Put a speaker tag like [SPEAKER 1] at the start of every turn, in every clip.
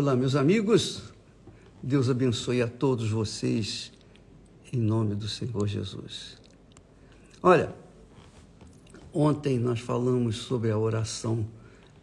[SPEAKER 1] Olá, meus amigos. Deus abençoe a todos vocês em nome do Senhor Jesus. Olha, ontem nós falamos sobre a oração,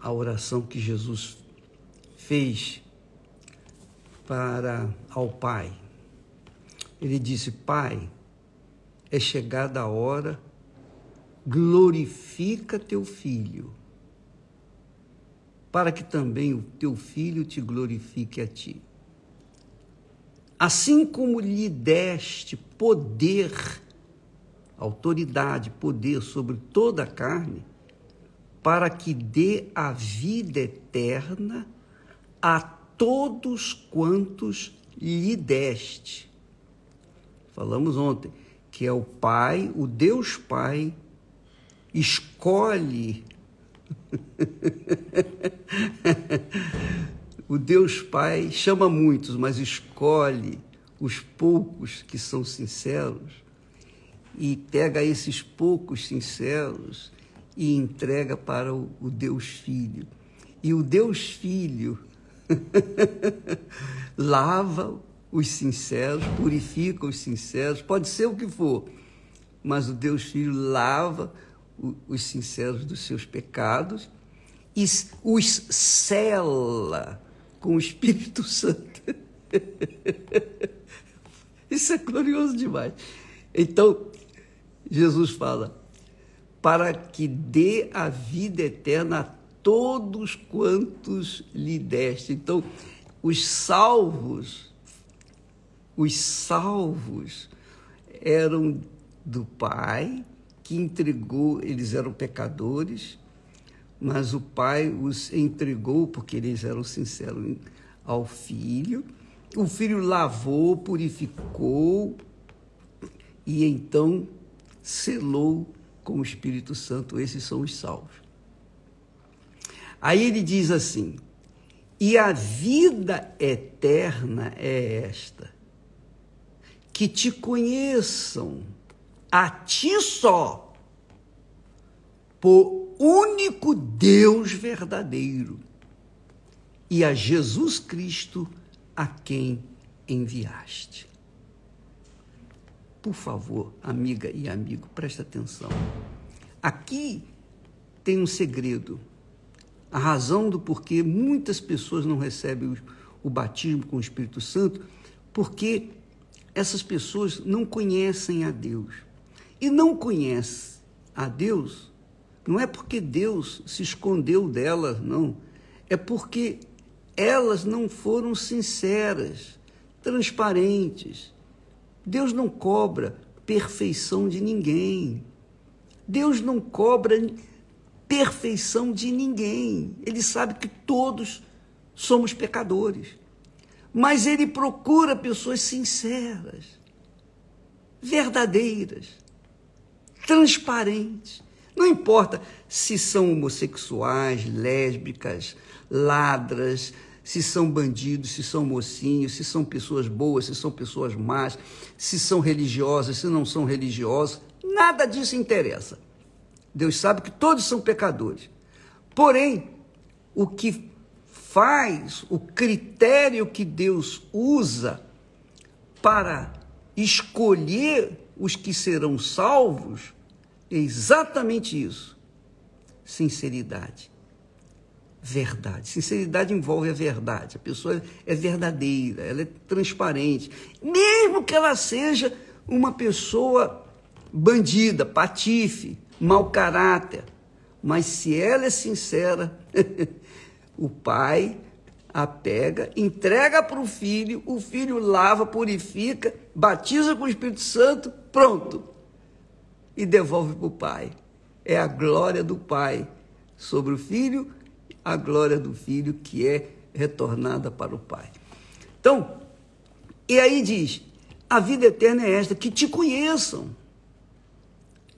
[SPEAKER 1] a oração que Jesus fez para ao Pai. Ele disse: Pai, é chegada a hora, glorifica teu filho para que também o teu filho te glorifique a ti. Assim como lhe deste poder, autoridade, poder sobre toda a carne, para que dê a vida eterna a todos quantos lhe deste. Falamos ontem que é o Pai, o Deus Pai, escolhe o Deus Pai chama muitos, mas escolhe os poucos que são sinceros e pega esses poucos sinceros e entrega para o, Deus Filho. E o Deus Filho lava os sinceros, purifica os sinceros, pode ser o que for, mas o Deus Filho lava os sinceros dos seus pecados e os cela com o Espírito Santo. Isso é glorioso demais. Então, Jesus fala: para que dê a vida eterna a todos quantos lhe deste. Então, os salvos, os salvos eram do Pai que entregou, eles eram pecadores, mas o pai os entregou, porque eles eram sinceros, ao filho. O filho lavou, purificou e então selou com o Espírito Santo. Esses são os salvos. Aí ele diz assim: e a vida eterna é esta, que te conheçam a ti só, por único Deus verdadeiro, e a Jesus Cristo a quem enviaste. Por favor, amiga e amigo, preste atenção. Aqui tem um segredo. A razão do porquê muitas pessoas não recebem o batismo com o Espírito Santo, porque essas pessoas não conhecem a Deus e não conhece a Deus, não é porque Deus se escondeu delas, não. É porque elas não foram sinceras, transparentes. Deus não cobra perfeição de ninguém. Deus não cobra perfeição de ninguém. Ele sabe que todos somos pecadores. Mas ele procura pessoas sinceras, verdadeiras transparentes. Não importa se são homossexuais, lésbicas, ladras, se são bandidos, se são mocinhos, se são pessoas boas, se são pessoas más, se são religiosas, se não são religiosas, nada disso interessa. Deus sabe que todos são pecadores. Porém, o que faz, o critério que Deus usa para escolher os que serão salvos é exatamente isso. Sinceridade. Verdade. Sinceridade envolve a verdade. A pessoa é verdadeira, ela é transparente. Mesmo que ela seja uma pessoa bandida, patife, mau caráter. Mas se ela é sincera, o pai a pega, entrega para o filho, o filho lava, purifica, batiza com o Espírito Santo, pronto e devolve para o Pai. É a glória do Pai sobre o Filho, a glória do Filho que é retornada para o Pai. Então, e aí diz: a vida eterna é esta, que te conheçam.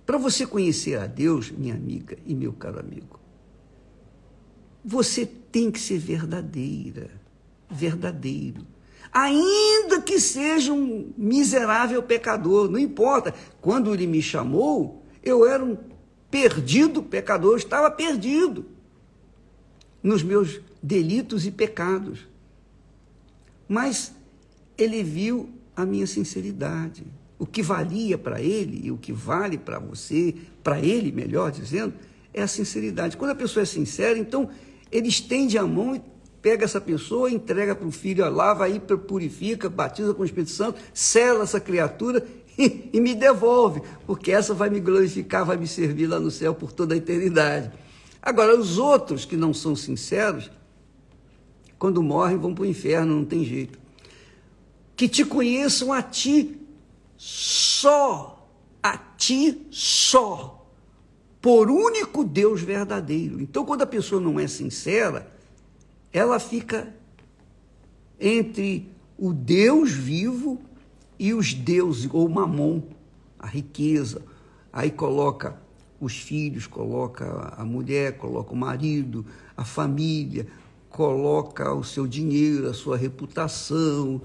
[SPEAKER 1] Para você conhecer a Deus, minha amiga e meu caro amigo, você tem que ser verdadeira, verdadeiro ainda que seja um miserável pecador, não importa. Quando ele me chamou, eu era um perdido pecador, estava perdido nos meus delitos e pecados. Mas ele viu a minha sinceridade. O que valia para ele e o que vale para você, para ele, melhor dizendo, é a sinceridade. Quando a pessoa é sincera, então ele estende a mão e pega essa pessoa, entrega para o filho, lava aí, purifica, batiza com o Espírito Santo, sela essa criatura e, e me devolve, porque essa vai me glorificar, vai me servir lá no céu por toda a eternidade. Agora, os outros que não são sinceros, quando morrem, vão para o inferno, não tem jeito. Que te conheçam a ti só, a ti só, por único Deus verdadeiro. Então, quando a pessoa não é sincera, ela fica entre o Deus vivo e os deuses, ou mamon, a riqueza. Aí coloca os filhos, coloca a mulher, coloca o marido, a família, coloca o seu dinheiro, a sua reputação,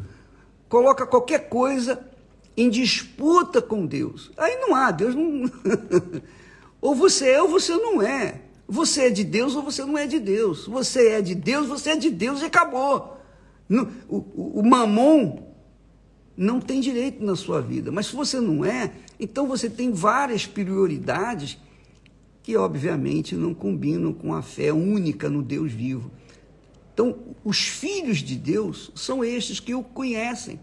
[SPEAKER 1] coloca qualquer coisa em disputa com Deus. Aí não há, Deus não. ou você é ou você não é. Você é de Deus ou você não é de Deus. Você é de Deus, você é de Deus e acabou. O, o, o mamon não tem direito na sua vida. Mas se você não é, então você tem várias prioridades que, obviamente, não combinam com a fé única no Deus vivo. Então, os filhos de Deus são estes que o conhecem.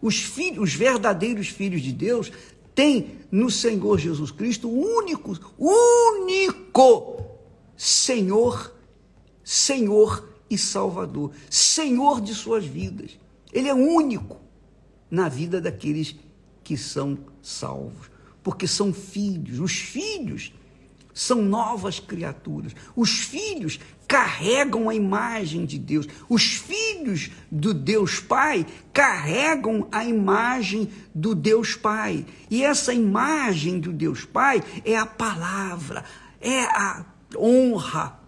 [SPEAKER 1] Os, filhos, os verdadeiros filhos de Deus têm no Senhor Jesus Cristo o único, único Senhor, Senhor e Salvador, Senhor de suas vidas. Ele é único na vida daqueles que são salvos, porque são filhos. Os filhos são novas criaturas. Os filhos carregam a imagem de Deus. Os filhos do Deus Pai carregam a imagem do Deus Pai. E essa imagem do Deus Pai é a palavra, é a honra,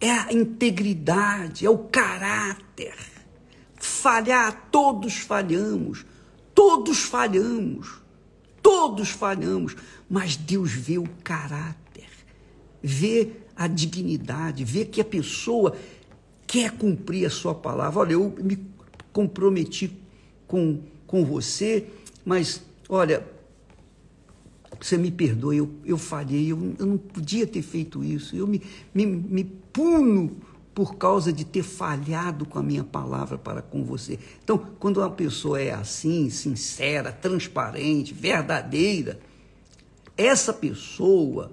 [SPEAKER 1] é a integridade, é o caráter. Falhar, todos falhamos, todos falhamos, todos falhamos, mas Deus vê o caráter, vê a dignidade, vê que a pessoa quer cumprir a sua palavra. Olha, eu me comprometi com, com você, mas olha, você me perdoe, eu, eu falhei, eu, eu não podia ter feito isso, eu me, me, me puno por causa de ter falhado com a minha palavra para com você. Então, quando uma pessoa é assim, sincera, transparente, verdadeira, essa pessoa,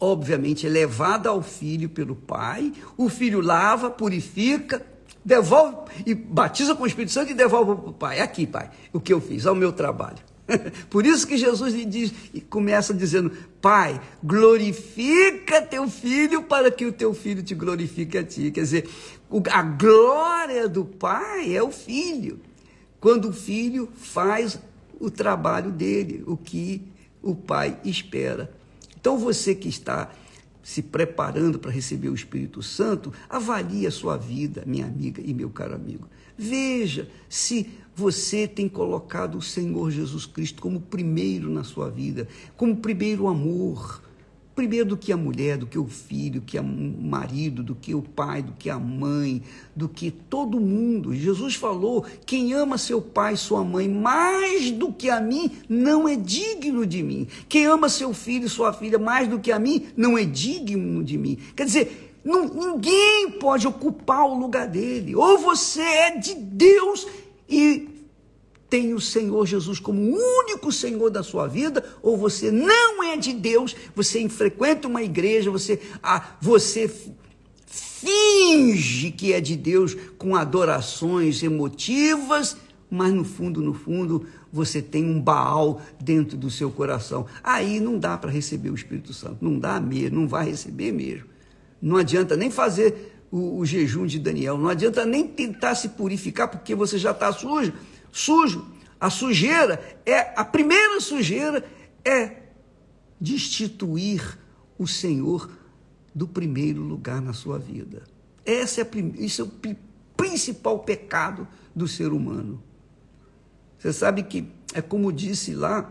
[SPEAKER 1] obviamente, é levada ao filho pelo pai, o filho lava, purifica, devolve e batiza com o Espírito Santo e devolve para o pai. Aqui, pai, o que eu fiz, é o meu trabalho. Por isso que Jesus diz, e começa dizendo: Pai, glorifica teu filho para que o teu filho te glorifique a ti. Quer dizer, a glória do Pai é o filho. Quando o filho faz o trabalho dele, o que o Pai espera. Então você que está se preparando para receber o Espírito Santo, avalie a sua vida, minha amiga e meu caro amigo. Veja se você tem colocado o Senhor Jesus Cristo como primeiro na sua vida, como primeiro amor, primeiro do que a mulher, do que o filho, do que o marido, do que o pai, do que a mãe, do que todo mundo. Jesus falou: quem ama seu pai, sua mãe, mais do que a mim, não é digno de mim. Quem ama seu filho, sua filha, mais do que a mim, não é digno de mim. Quer dizer, não, ninguém pode ocupar o lugar dele. Ou você é de Deus e tem o Senhor Jesus como o único Senhor da sua vida, ou você não é de Deus, você frequenta uma igreja, você, ah, você finge que é de Deus com adorações emotivas, mas no fundo, no fundo, você tem um Baal dentro do seu coração. Aí não dá para receber o Espírito Santo, não dá mesmo, não vai receber mesmo. Não adianta nem fazer o, o jejum de Daniel. Não adianta nem tentar se purificar, porque você já está sujo. Sujo. A sujeira é a primeira sujeira é destituir o Senhor do primeiro lugar na sua vida. Essa é a, isso é o principal pecado do ser humano. Você sabe que é como disse lá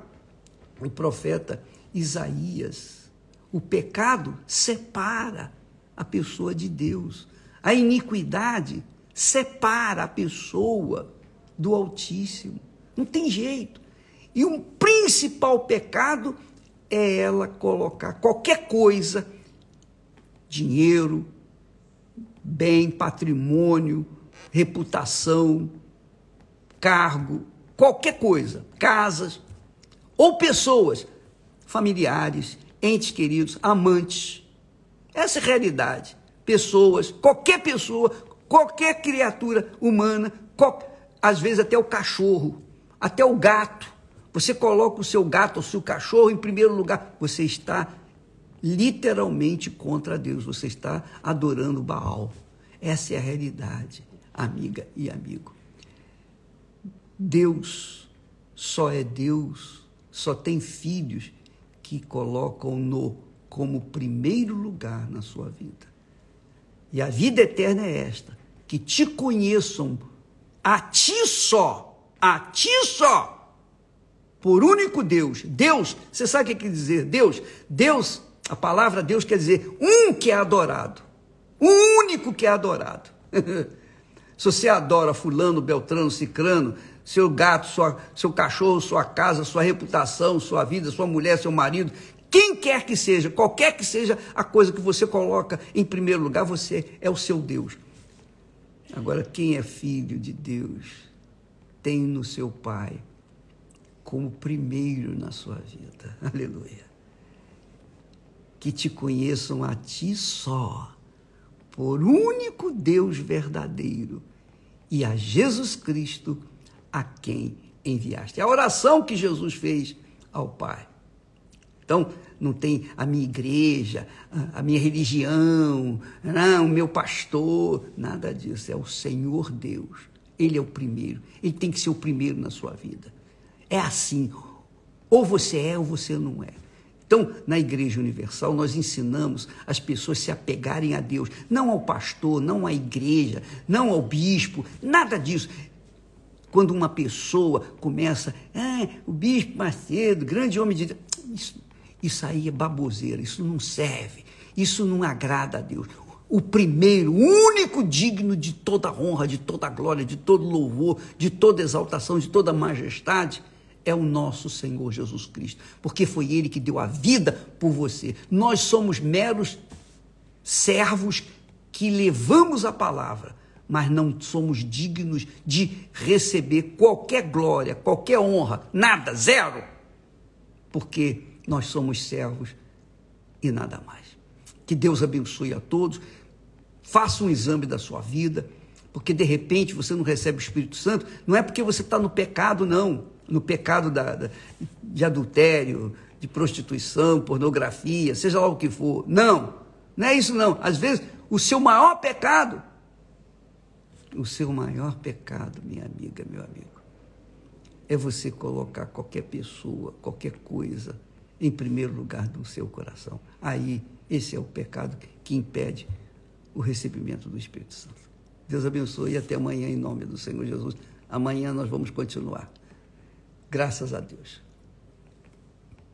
[SPEAKER 1] o profeta Isaías: o pecado separa a pessoa de Deus. A iniquidade separa a pessoa do Altíssimo. Não tem jeito. E um principal pecado é ela colocar qualquer coisa, dinheiro, bem, patrimônio, reputação, cargo, qualquer coisa, casas ou pessoas, familiares, entes queridos, amantes. Essa é a realidade. Pessoas, qualquer pessoa, qualquer criatura humana, às vezes até o cachorro, até o gato. Você coloca o seu gato ou o seu cachorro em primeiro lugar, você está literalmente contra Deus, você está adorando Baal. Essa é a realidade, amiga e amigo. Deus só é Deus, só tem filhos que colocam-no como primeiro lugar na sua vida. E a vida eterna é esta: que te conheçam a ti só, a ti só, por único Deus. Deus, você sabe o que quer dizer? Deus, Deus, a palavra Deus quer dizer um que é adorado, o único que é adorado. Se você adora fulano, beltrano, cicrano, seu gato, sua, seu cachorro, sua casa, sua reputação, sua vida, sua mulher, seu marido, quem quer que seja, qualquer que seja a coisa que você coloca em primeiro lugar, você é o seu Deus. Agora, quem é filho de Deus tem no seu Pai como primeiro na sua vida. Aleluia. Que te conheçam a ti só, por único Deus verdadeiro, e a Jesus Cristo a quem enviaste. A oração que Jesus fez ao Pai. Então, não tem a minha igreja, a minha religião, não, o meu pastor, nada disso. É o Senhor Deus. Ele é o primeiro. Ele tem que ser o primeiro na sua vida. É assim. Ou você é ou você não é. Então, na Igreja Universal, nós ensinamos as pessoas se apegarem a Deus, não ao pastor, não à igreja, não ao bispo, nada disso. Quando uma pessoa começa, ah, o bispo Macedo, grande homem de Deus, isso, isso aí é baboseira, isso não serve, isso não agrada a Deus. O primeiro, único digno de toda honra, de toda glória, de todo louvor, de toda exaltação, de toda majestade, é o nosso Senhor Jesus Cristo, porque foi Ele que deu a vida por você. Nós somos meros servos que levamos a palavra, mas não somos dignos de receber qualquer glória, qualquer honra, nada, zero, porque nós somos servos e nada mais. Que Deus abençoe a todos, faça um exame da sua vida, porque de repente você não recebe o Espírito Santo, não é porque você está no pecado, não, no pecado da, da, de adultério, de prostituição, pornografia, seja lá o que for. Não, não é isso não. Às vezes, o seu maior pecado o seu maior pecado, minha amiga, meu amigo, é você colocar qualquer pessoa, qualquer coisa, em primeiro lugar do seu coração. Aí, esse é o pecado que impede o recebimento do Espírito Santo. Deus abençoe e até amanhã, em nome do Senhor Jesus. Amanhã nós vamos continuar. Graças a Deus.